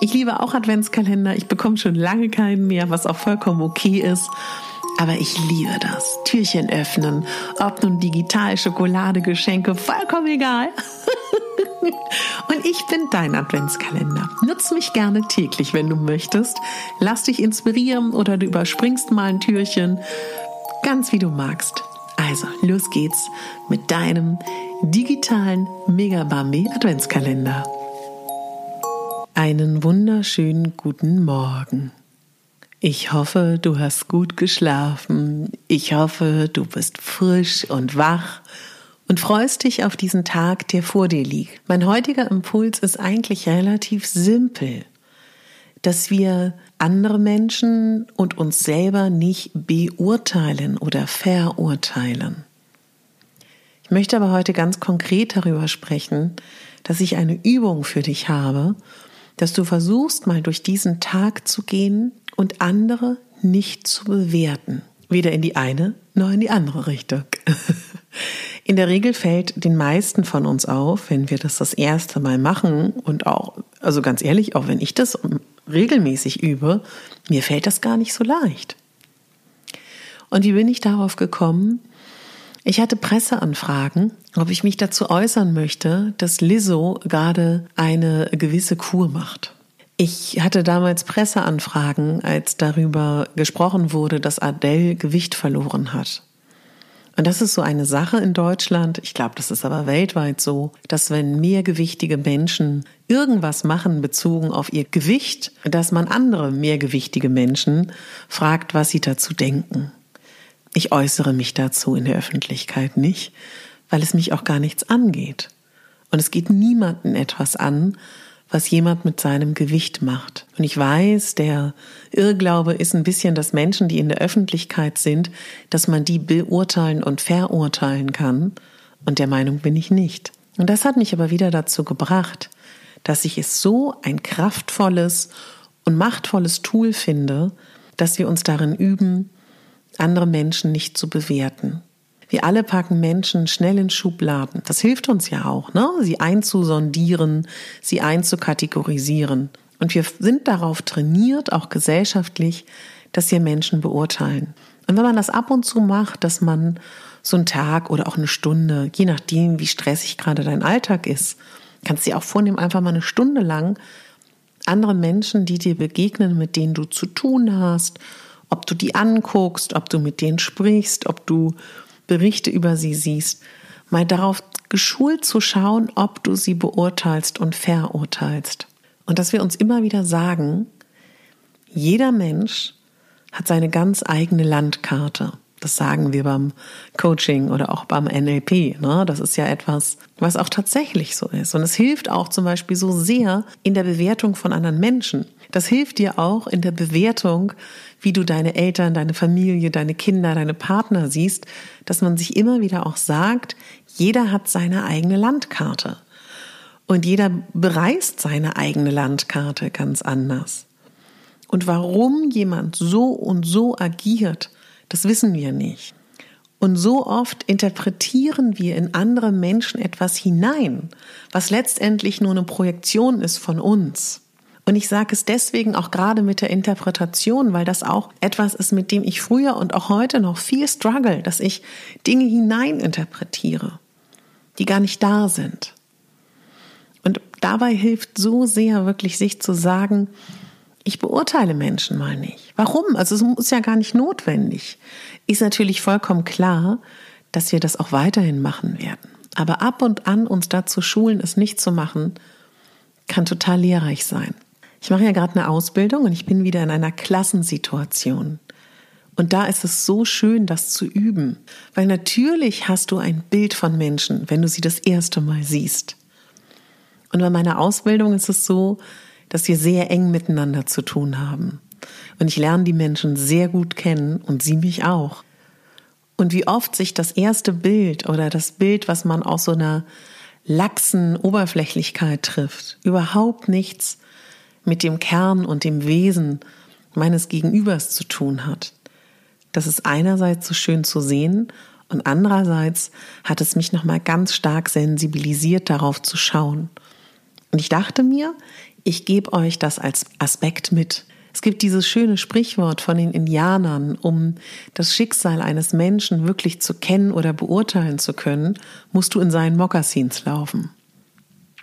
ich liebe auch Adventskalender. Ich bekomme schon lange keinen mehr, was auch vollkommen okay ist. Aber ich liebe das. Türchen öffnen, ob nun digital, Schokolade, Geschenke, vollkommen egal. Und ich bin dein Adventskalender. Nutz mich gerne täglich, wenn du möchtest. Lass dich inspirieren oder du überspringst mal ein Türchen. Ganz wie du magst. Also, los geht's mit deinem digitalen Megabambi Adventskalender. Einen wunderschönen guten Morgen. Ich hoffe, du hast gut geschlafen. Ich hoffe, du bist frisch und wach und freust dich auf diesen Tag, der vor dir liegt. Mein heutiger Impuls ist eigentlich relativ simpel, dass wir andere Menschen und uns selber nicht beurteilen oder verurteilen. Ich möchte aber heute ganz konkret darüber sprechen, dass ich eine Übung für dich habe, dass du versuchst, mal durch diesen Tag zu gehen und andere nicht zu bewerten. Weder in die eine noch in die andere Richtung. In der Regel fällt den meisten von uns auf, wenn wir das das erste Mal machen und auch, also ganz ehrlich, auch wenn ich das regelmäßig übe, mir fällt das gar nicht so leicht. Und wie bin ich darauf gekommen? Ich hatte Presseanfragen, ob ich mich dazu äußern möchte, dass Lizzo gerade eine gewisse Kur macht. Ich hatte damals Presseanfragen, als darüber gesprochen wurde, dass Adele Gewicht verloren hat. Und das ist so eine Sache in Deutschland, ich glaube, das ist aber weltweit so, dass wenn mehrgewichtige Menschen irgendwas machen bezogen auf ihr Gewicht, dass man andere mehrgewichtige Menschen fragt, was sie dazu denken. Ich äußere mich dazu in der Öffentlichkeit nicht, weil es mich auch gar nichts angeht. Und es geht niemanden etwas an, was jemand mit seinem Gewicht macht. Und ich weiß, der Irrglaube ist ein bisschen, dass Menschen, die in der Öffentlichkeit sind, dass man die beurteilen und verurteilen kann. Und der Meinung bin ich nicht. Und das hat mich aber wieder dazu gebracht, dass ich es so ein kraftvolles und machtvolles Tool finde, dass wir uns darin üben, andere Menschen nicht zu bewerten. Wir alle packen Menschen schnell in Schubladen. Das hilft uns ja auch, ne? sie einzusondieren, sie einzukategorisieren. Und wir sind darauf trainiert, auch gesellschaftlich, dass wir Menschen beurteilen. Und wenn man das ab und zu macht, dass man so einen Tag oder auch eine Stunde, je nachdem, wie stressig gerade dein Alltag ist, kannst du dir auch vornehmen, einfach mal eine Stunde lang andere Menschen, die dir begegnen, mit denen du zu tun hast, ob du die anguckst, ob du mit denen sprichst, ob du Berichte über sie siehst, mal darauf geschult zu schauen, ob du sie beurteilst und verurteilst. Und dass wir uns immer wieder sagen, jeder Mensch hat seine ganz eigene Landkarte. Das sagen wir beim Coaching oder auch beim NLP. Ne? Das ist ja etwas, was auch tatsächlich so ist. Und es hilft auch zum Beispiel so sehr in der Bewertung von anderen Menschen. Das hilft dir auch in der Bewertung, wie du deine Eltern, deine Familie, deine Kinder, deine Partner siehst, dass man sich immer wieder auch sagt, jeder hat seine eigene Landkarte. Und jeder bereist seine eigene Landkarte ganz anders. Und warum jemand so und so agiert, das wissen wir nicht. Und so oft interpretieren wir in andere Menschen etwas hinein, was letztendlich nur eine Projektion ist von uns. Und ich sage es deswegen auch gerade mit der Interpretation, weil das auch etwas ist, mit dem ich früher und auch heute noch viel struggle, dass ich Dinge hineininterpretiere, die gar nicht da sind. Und dabei hilft so sehr wirklich sich zu sagen, ich beurteile Menschen mal nicht. Warum? Also es ist ja gar nicht notwendig. Ist natürlich vollkommen klar, dass wir das auch weiterhin machen werden. Aber ab und an uns dazu schulen, es nicht zu machen, kann total lehrreich sein. Ich mache ja gerade eine Ausbildung und ich bin wieder in einer Klassensituation. Und da ist es so schön, das zu üben. Weil natürlich hast du ein Bild von Menschen, wenn du sie das erste Mal siehst. Und bei meiner Ausbildung ist es so, dass wir sehr eng miteinander zu tun haben. Und ich lerne die Menschen sehr gut kennen und sie mich auch. Und wie oft sich das erste Bild oder das Bild, was man aus so einer laxen Oberflächlichkeit trifft, überhaupt nichts mit dem Kern und dem Wesen meines Gegenübers zu tun hat. Das ist einerseits so schön zu sehen und andererseits hat es mich nochmal ganz stark sensibilisiert, darauf zu schauen. Und ich dachte mir, ich gebe euch das als Aspekt mit. Es gibt dieses schöne Sprichwort von den Indianern, um das Schicksal eines Menschen wirklich zu kennen oder beurteilen zu können, musst du in seinen Mokassins laufen.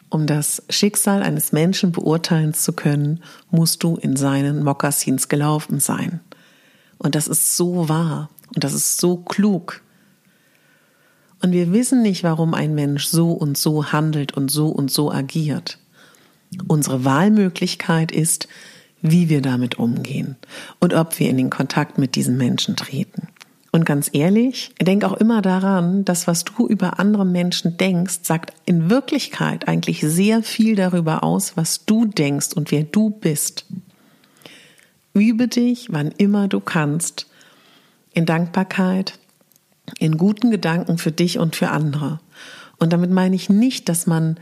Um das Schicksal eines Menschen beurteilen zu können, musst du in seinen Mokassins gelaufen sein. Und das ist so wahr und das ist so klug. Und wir wissen nicht, warum ein Mensch so und so handelt und so und so agiert. Unsere Wahlmöglichkeit ist, wie wir damit umgehen und ob wir in den Kontakt mit diesen Menschen treten. Und ganz ehrlich, denk auch immer daran, dass was du über andere Menschen denkst, sagt in Wirklichkeit eigentlich sehr viel darüber aus, was du denkst und wer du bist. Übe dich, wann immer du kannst, in Dankbarkeit, in guten Gedanken für dich und für andere. Und damit meine ich nicht, dass man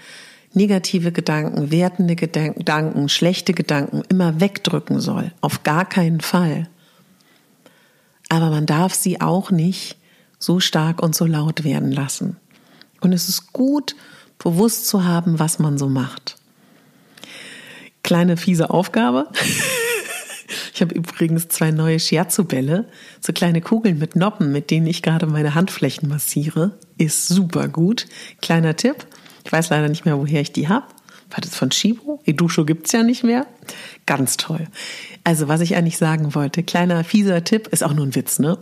negative Gedanken, wertende Gedanken, schlechte Gedanken immer wegdrücken soll. Auf gar keinen Fall. Aber man darf sie auch nicht so stark und so laut werden lassen. Und es ist gut, bewusst zu haben, was man so macht. Kleine fiese Aufgabe. Ich habe übrigens zwei neue Shiatsu-Bälle, so kleine Kugeln mit Noppen, mit denen ich gerade meine Handflächen massiere. Ist super gut. Kleiner Tipp. Ich weiß leider nicht mehr, woher ich die habe. War das von Shibo? Edusho gibt's ja nicht mehr. Ganz toll. Also, was ich eigentlich sagen wollte, kleiner fieser Tipp, ist auch nur ein Witz, ne?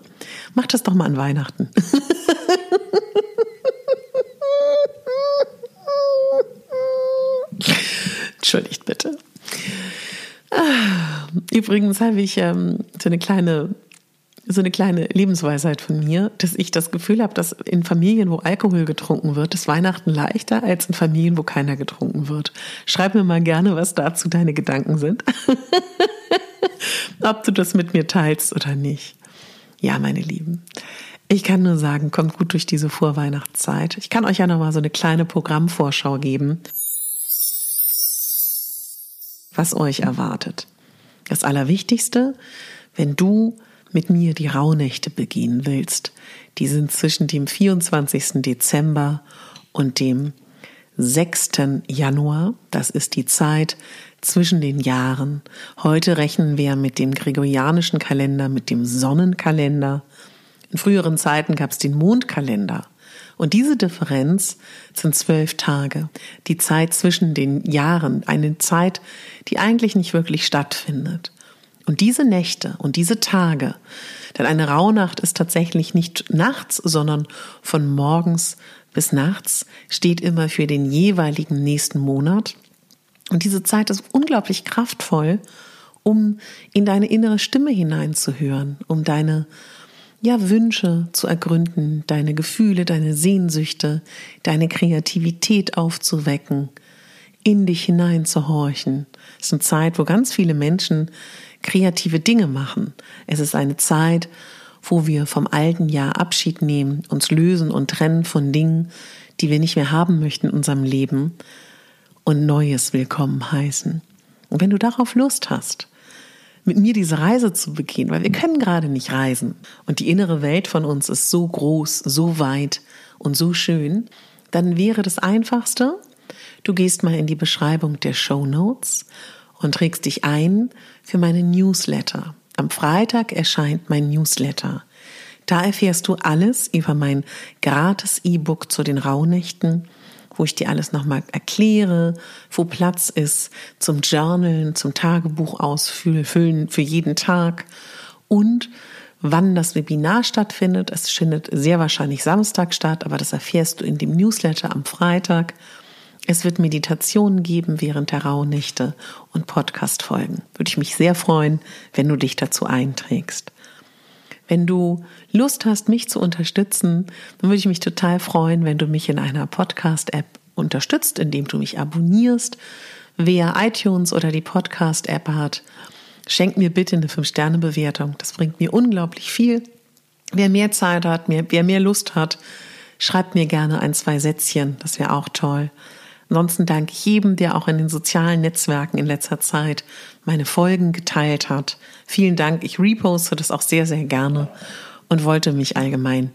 Macht das doch mal an Weihnachten. Entschuldigt bitte. Ah, übrigens habe ich ähm, so eine kleine so eine kleine Lebensweisheit von mir, dass ich das Gefühl habe, dass in Familien, wo Alkohol getrunken wird, ist Weihnachten leichter als in Familien, wo keiner getrunken wird. Schreib mir mal gerne, was dazu deine Gedanken sind. Ob du das mit mir teilst oder nicht. Ja, meine Lieben. Ich kann nur sagen, kommt gut durch diese Vorweihnachtszeit. Ich kann euch ja noch mal so eine kleine Programmvorschau geben, was euch erwartet. Das Allerwichtigste, wenn du mit mir die Rauhnächte begehen willst, die sind zwischen dem 24. Dezember und dem 6. Januar. Das ist die Zeit zwischen den Jahren. Heute rechnen wir mit dem gregorianischen Kalender, mit dem Sonnenkalender. In früheren Zeiten gab es den Mondkalender. Und diese Differenz sind zwölf Tage, die Zeit zwischen den Jahren, eine Zeit, die eigentlich nicht wirklich stattfindet. Und diese Nächte und diese Tage, denn eine Rauhnacht ist tatsächlich nicht nachts, sondern von morgens bis nachts, steht immer für den jeweiligen nächsten Monat. Und diese Zeit ist unglaublich kraftvoll, um in deine innere Stimme hineinzuhören, um deine ja, Wünsche zu ergründen, deine Gefühle, deine Sehnsüchte, deine Kreativität aufzuwecken, in dich hineinzuhorchen. Es ist eine Zeit, wo ganz viele Menschen kreative Dinge machen. Es ist eine Zeit, wo wir vom alten Jahr Abschied nehmen, uns lösen und trennen von Dingen, die wir nicht mehr haben möchten in unserem Leben und Neues willkommen heißen. Und wenn du darauf Lust hast, mit mir diese Reise zu begehen, weil wir können gerade nicht reisen und die innere Welt von uns ist so groß, so weit und so schön, dann wäre das Einfachste, du gehst mal in die Beschreibung der Show Notes und trägst dich ein für meine Newsletter. Am Freitag erscheint mein Newsletter. Da erfährst du alles über mein gratis E-Book zu den Rauhnächten wo ich dir alles nochmal erkläre, wo Platz ist zum Journalen, zum Tagebuch ausfüllen für jeden Tag und wann das Webinar stattfindet. Es findet sehr wahrscheinlich Samstag statt, aber das erfährst du in dem Newsletter am Freitag. Es wird Meditationen geben während der Rauhnächte und Podcast-Folgen. Würde ich mich sehr freuen, wenn du dich dazu einträgst. Wenn du Lust hast, mich zu unterstützen, dann würde ich mich total freuen, wenn du mich in einer Podcast-App unterstützt, indem du mich abonnierst. Wer iTunes oder die Podcast-App hat, schenk mir bitte eine 5-Sterne-Bewertung. Das bringt mir unglaublich viel. Wer mehr Zeit hat, wer mehr Lust hat, schreibt mir gerne ein, zwei Sätzchen. Das wäre auch toll. Ansonsten danke ich jedem, der auch in den sozialen Netzwerken in letzter Zeit meine Folgen geteilt hat. Vielen Dank. Ich reposte das auch sehr, sehr gerne und wollte mich allgemein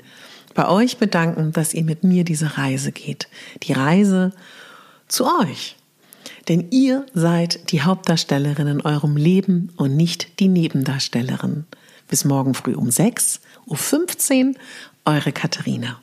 bei euch bedanken, dass ihr mit mir diese Reise geht. Die Reise zu euch. Denn ihr seid die Hauptdarstellerin in eurem Leben und nicht die Nebendarstellerin. Bis morgen früh um 6.15 Uhr, eure Katharina.